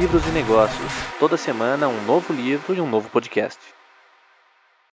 livros e negócios. Toda semana um novo livro e um novo podcast.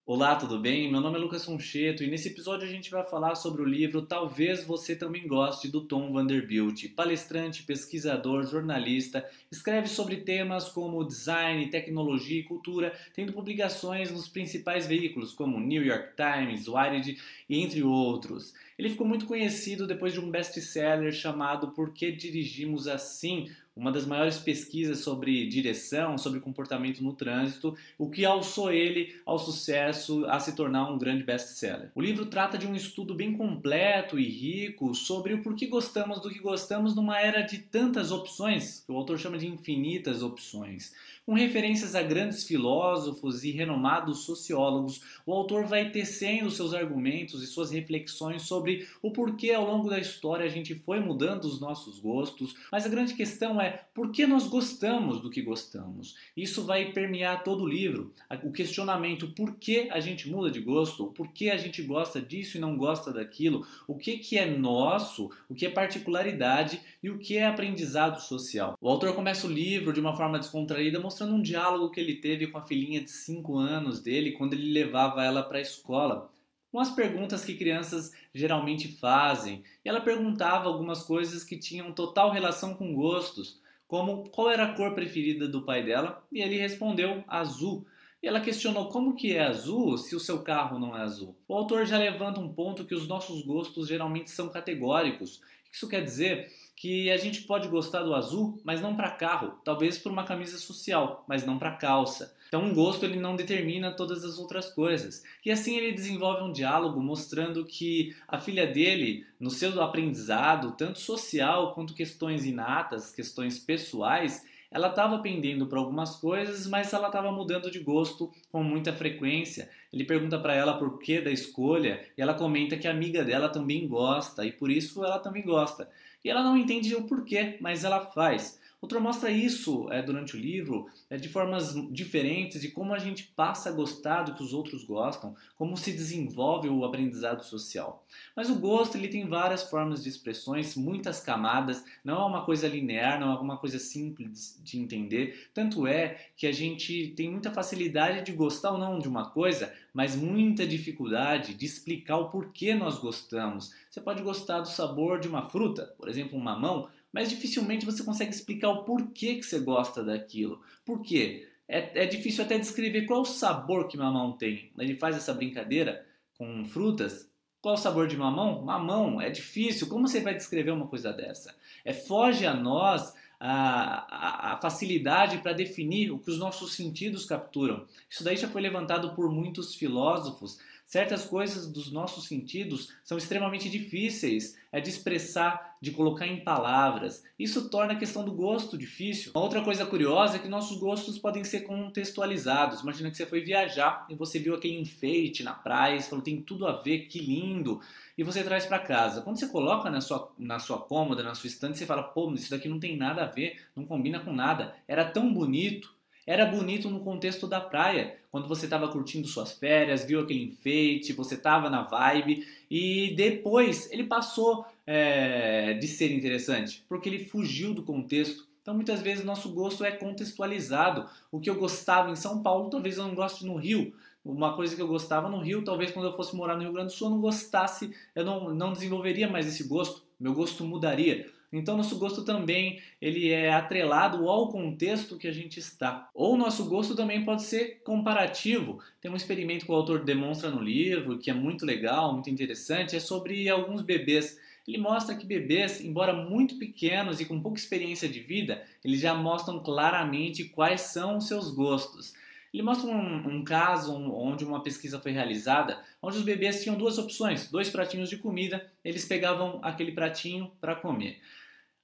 Olá, tudo bem? Meu nome é Lucas Foncheto e nesse episódio a gente vai falar sobre o livro Talvez Você Também Goste, do Tom Vanderbilt. Palestrante, pesquisador, jornalista, escreve sobre temas como design, tecnologia e cultura, tendo publicações nos principais veículos como New York Times, Wired e entre outros. Ele ficou muito conhecido depois de um best-seller chamado Por que Dirigimos Assim? Uma das maiores pesquisas sobre direção, sobre comportamento no trânsito, o que alçou ele ao sucesso, a se tornar um grande best-seller. O livro trata de um estudo bem completo e rico sobre o porquê gostamos do que gostamos numa era de tantas opções, que o autor chama de infinitas opções. Com referências a grandes filósofos e renomados sociólogos, o autor vai tecendo seus argumentos e suas reflexões sobre o porquê ao longo da história a gente foi mudando os nossos gostos, mas a grande questão é por que nós gostamos do que gostamos. Isso vai permear todo o livro. O questionamento por que a gente muda de gosto, por que a gente gosta disso e não gosta daquilo, o que, que é nosso, o que é particularidade e o que é aprendizado social. O autor começa o livro de uma forma descontraída, mostrando um diálogo que ele teve com a filhinha de 5 anos dele quando ele levava ela para a escola, com as perguntas que crianças geralmente fazem. E ela perguntava algumas coisas que tinham total relação com gostos, como qual era a cor preferida do pai dela, e ele respondeu azul. E ela questionou como que é azul se o seu carro não é azul. O autor já levanta um ponto que os nossos gostos geralmente são categóricos. Isso quer dizer que a gente pode gostar do azul, mas não para carro, talvez por uma camisa social, mas não para calça. Então, um gosto ele não determina todas as outras coisas. E assim ele desenvolve um diálogo mostrando que a filha dele, no seu aprendizado, tanto social quanto questões inatas, questões pessoais, ela estava pendendo para algumas coisas, mas ela estava mudando de gosto com muita frequência. Ele pergunta para ela por que da escolha e ela comenta que a amiga dela também gosta e por isso ela também gosta. E ela não entende o porquê, mas ela faz. O mostra isso é, durante o livro é, de formas diferentes de como a gente passa a gostar do que os outros gostam, como se desenvolve o aprendizado social. Mas o gosto ele tem várias formas de expressões, muitas camadas, não é uma coisa linear, não é uma coisa simples de entender. Tanto é que a gente tem muita facilidade de gostar ou não de uma coisa, mas muita dificuldade de explicar o porquê nós gostamos. Você pode gostar do sabor de uma fruta, por exemplo, um mamão, mas dificilmente você consegue explicar o porquê que você gosta daquilo. Por quê? É, é difícil até descrever qual o sabor que mamão tem. Ele faz essa brincadeira com frutas. Qual o sabor de mamão? Mamão, é difícil. Como você vai descrever uma coisa dessa? É foge a nós a, a, facilidade para definir o que os nossos sentidos capturam. Isso daí já foi levantado por muitos filósofos Certas coisas dos nossos sentidos são extremamente difíceis é de expressar, de colocar em palavras. Isso torna a questão do gosto difícil. Uma outra coisa curiosa é que nossos gostos podem ser contextualizados. Imagina que você foi viajar e você viu aquele enfeite na praia, você falou tem tudo a ver, que lindo, e você traz para casa. Quando você coloca na sua, na sua cômoda, na sua estante, você fala, pô, isso daqui não tem nada a ver, não combina com nada. Era tão bonito, era bonito no contexto da praia, quando você estava curtindo suas férias, viu aquele enfeite, você estava na vibe e depois ele passou é, de ser interessante, porque ele fugiu do contexto. Então muitas vezes nosso gosto é contextualizado. O que eu gostava em São Paulo, talvez eu não goste no Rio. Uma coisa que eu gostava no Rio, talvez quando eu fosse morar no Rio Grande do Sul eu não gostasse, eu não, não desenvolveria mais esse gosto, meu gosto mudaria. Então nosso gosto também ele é atrelado ao contexto que a gente está. Ou nosso gosto também pode ser comparativo. Tem um experimento que o autor demonstra no livro que é muito legal, muito interessante, é sobre alguns bebês. Ele mostra que bebês, embora muito pequenos e com pouca experiência de vida, eles já mostram claramente quais são os seus gostos. Ele mostra um, um, caso onde uma pesquisa foi realizada, onde os bebês tinham duas opções, dois pratinhos de comida, eles pegavam aquele pratinho para comer.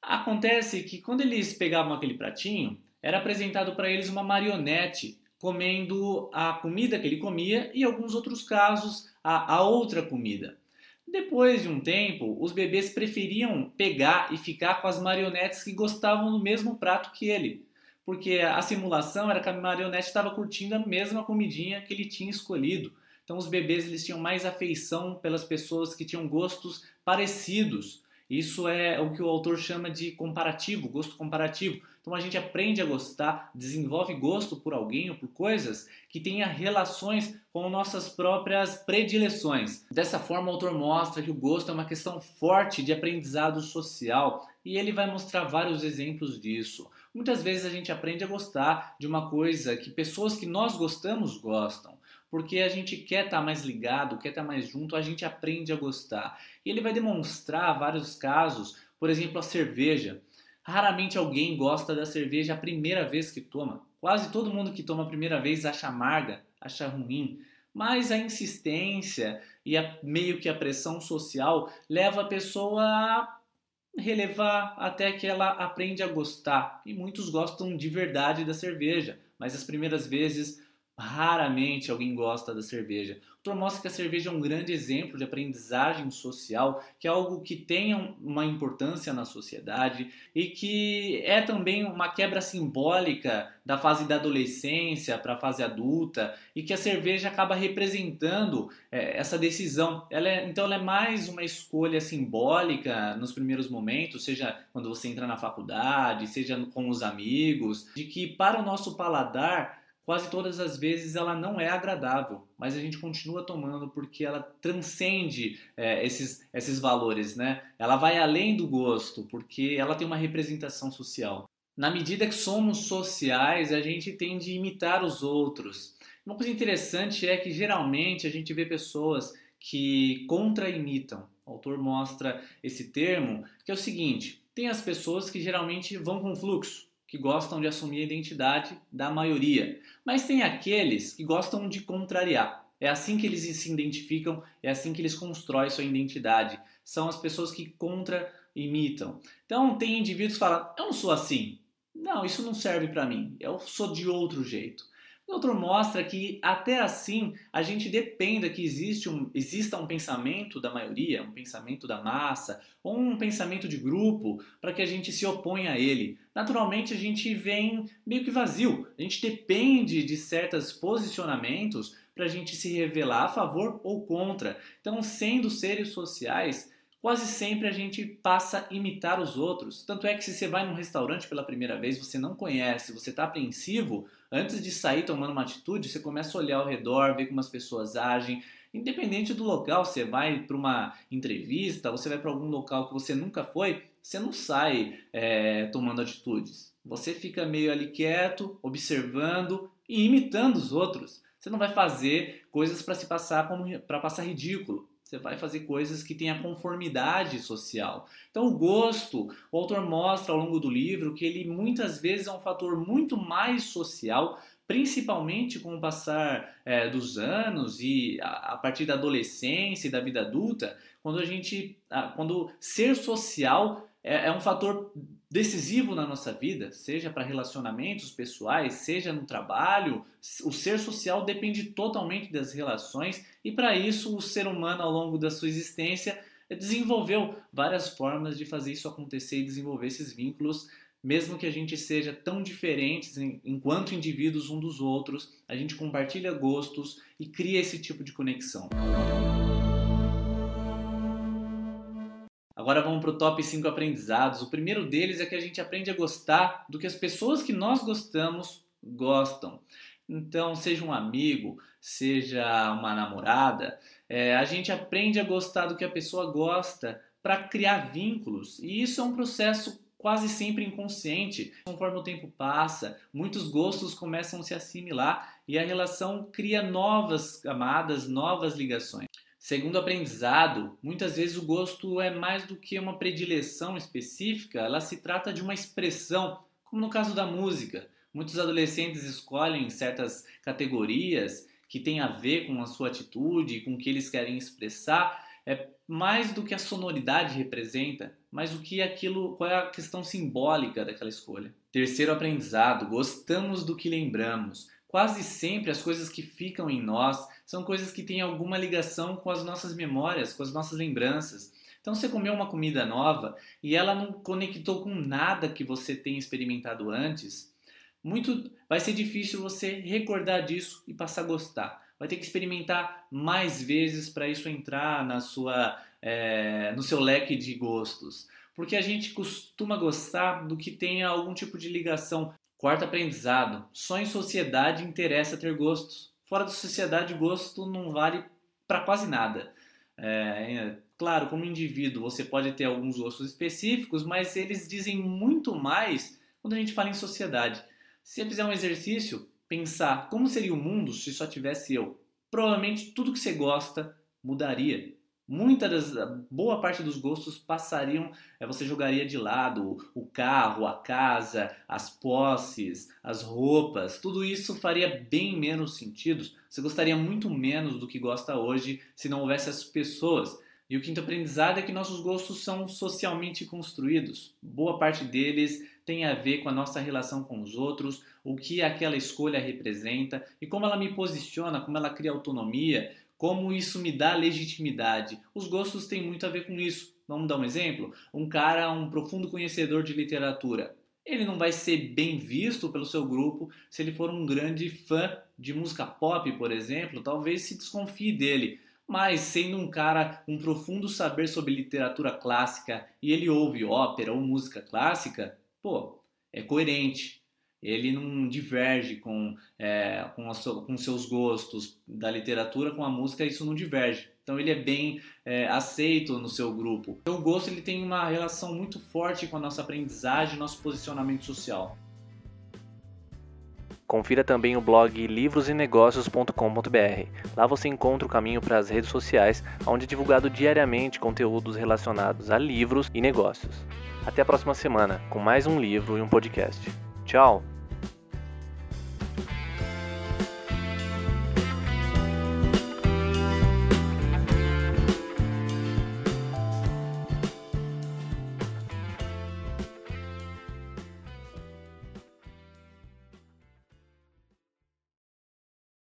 Acontece que quando eles pegavam aquele pratinho, era apresentado para eles uma marionete comendo a comida que ele comia e, em alguns outros casos, a, a outra comida. Depois de um tempo, os bebês preferiam pegar e ficar com as marionetes que gostavam do mesmo prato que ele porque a simulação era que a marionete estava curtindo a mesma comidinha que ele tinha escolhido. Então os bebês eles tinham mais afeição pelas pessoas que tinham gostos parecidos. Isso é o que o autor chama de comparativo, gosto comparativo. Então a gente aprende a gostar, desenvolve gosto por alguém ou por coisas que tenha relações com nossas próprias predileções. Dessa forma, o autor mostra que o gosto é uma questão forte de aprendizado social e ele vai mostrar vários exemplos disso. Muitas vezes a gente aprende a gostar de uma coisa que pessoas que nós gostamos gostam porque a gente quer estar tá mais ligado, quer estar tá mais junto, a gente aprende a gostar. E ele vai demonstrar vários casos, por exemplo, a cerveja. Raramente alguém gosta da cerveja a primeira vez que toma. Quase todo mundo que toma a primeira vez acha amarga, acha ruim. Mas a insistência e a, meio que a pressão social leva a pessoa a relevar até que ela aprende a gostar. E muitos gostam de verdade da cerveja, mas as primeiras vezes Raramente alguém gosta da cerveja. O autor mostra que a cerveja é um grande exemplo de aprendizagem social, que é algo que tem uma importância na sociedade e que é também uma quebra simbólica da fase da adolescência para a fase adulta e que a cerveja acaba representando é, essa decisão. Ela é, então ela é mais uma escolha simbólica nos primeiros momentos, seja quando você entra na faculdade, seja com os amigos, de que para o nosso paladar quase todas as vezes ela não é agradável, mas a gente continua tomando porque ela transcende é, esses, esses valores, né? Ela vai além do gosto, porque ela tem uma representação social. Na medida que somos sociais, a gente tende a imitar os outros. Uma coisa interessante é que geralmente a gente vê pessoas que contra-imitam. O autor mostra esse termo, que é o seguinte: tem as pessoas que geralmente vão com fluxo que gostam de assumir a identidade da maioria, mas tem aqueles que gostam de contrariar. É assim que eles se identificam, é assim que eles constroem sua identidade. São as pessoas que contra-imitam. Então, tem indivíduos que falam: Eu não sou assim. Não, isso não serve para mim. Eu sou de outro jeito. Outro mostra que até assim a gente dependa que existe um, exista um pensamento da maioria, um pensamento da massa, ou um pensamento de grupo para que a gente se oponha a ele. Naturalmente a gente vem meio que vazio, a gente depende de certos posicionamentos para a gente se revelar a favor ou contra. Então, sendo seres sociais, quase sempre a gente passa a imitar os outros. Tanto é que se você vai num restaurante pela primeira vez, você não conhece, você está apreensivo, antes de sair tomando uma atitude, você começa a olhar ao redor, ver como as pessoas agem. Independente do local, você vai para uma entrevista, você vai para algum local que você nunca foi, você não sai é, tomando atitudes. Você fica meio ali quieto, observando e imitando os outros. Você não vai fazer coisas para se passar para passar ridículo. Você vai fazer coisas que tenham conformidade social. Então, o gosto, o autor mostra ao longo do livro que ele muitas vezes é um fator muito mais social, principalmente com o passar é, dos anos e a, a, partir da adolescência e da vida adulta, quando a gente, quando ser social é, é um fator decisivo na nossa vida, seja para relacionamentos pessoais, seja no trabalho, o ser social depende totalmente das relações e para isso o ser humano ao longo da sua existência desenvolveu várias formas de fazer isso acontecer e desenvolver esses vínculos, mesmo que a gente seja tão diferentes enquanto indivíduos um dos outros, a gente compartilha gostos e cria esse tipo de conexão. Agora vamos para o top 5 aprendizados. O primeiro deles é que a gente aprende a gostar do que as pessoas que nós gostamos gostam. Então, seja um amigo, seja uma namorada, é, a gente aprende a gostar do que a pessoa gosta para criar vínculos. E isso é um processo quase sempre inconsciente. Conforme o tempo passa, muitos gostos começam a se assimilar e a relação cria novas camadas, novas ligações. Segundo aprendizado, muitas vezes o gosto é mais do que uma predileção específica, ela se trata de uma expressão, como no caso da música. Muitos adolescentes escolhem certas categorias que têm a ver com a sua atitude, com o que eles querem expressar, é mais do que a sonoridade representa, mas o que aquilo, qual é a questão simbólica daquela escolha. Terceiro aprendizado, gostamos do que lembramos. Quase sempre as coisas que ficam em nós são coisas que têm alguma ligação com as nossas memórias, com as nossas lembranças. Então você comeu uma comida nova e ela não conectou com nada que você tenha experimentado antes, muito vai ser difícil você recordar disso e passar a gostar. Vai ter que experimentar mais vezes para isso entrar na sua é, no seu leque de gostos? Porque a gente costuma gostar do que tenha algum tipo de ligação. Quarto aprendizado: só em sociedade interessa ter gostos. Fora da sociedade, gosto não vale para quase nada. É, é, claro, como indivíduo, você pode ter alguns gostos específicos, mas eles dizem muito mais quando a gente fala em sociedade. Se você fizer um exercício, pensar como seria o mundo se só tivesse eu, provavelmente tudo que você gosta mudaria. Muita das, boa parte dos gostos passariam, é, você jogaria de lado o carro, a casa, as posses, as roupas, tudo isso faria bem menos sentido. Você gostaria muito menos do que gosta hoje se não houvesse as pessoas. E o quinto aprendizado é que nossos gostos são socialmente construídos. Boa parte deles tem a ver com a nossa relação com os outros, o que aquela escolha representa e como ela me posiciona, como ela cria autonomia, como isso me dá legitimidade. Os gostos têm muito a ver com isso. Vamos dar um exemplo? Um cara, um profundo conhecedor de literatura. Ele não vai ser bem visto pelo seu grupo se ele for um grande fã de música pop, por exemplo, talvez se desconfie dele. Mas sendo um cara um profundo saber sobre literatura clássica e ele ouve ópera ou música clássica, pô, é coerente. Ele não diverge com, é, com, a, com seus gostos da literatura, com a música, isso não diverge. Então ele é bem é, aceito no seu grupo. O gosto ele tem uma relação muito forte com a nossa aprendizagem, nosso posicionamento social. Confira também o blog livrosenegócios.com.br. Lá você encontra o caminho para as redes sociais, onde é divulgado diariamente conteúdos relacionados a livros e negócios. Até a próxima semana com mais um livro e um podcast. Tchau!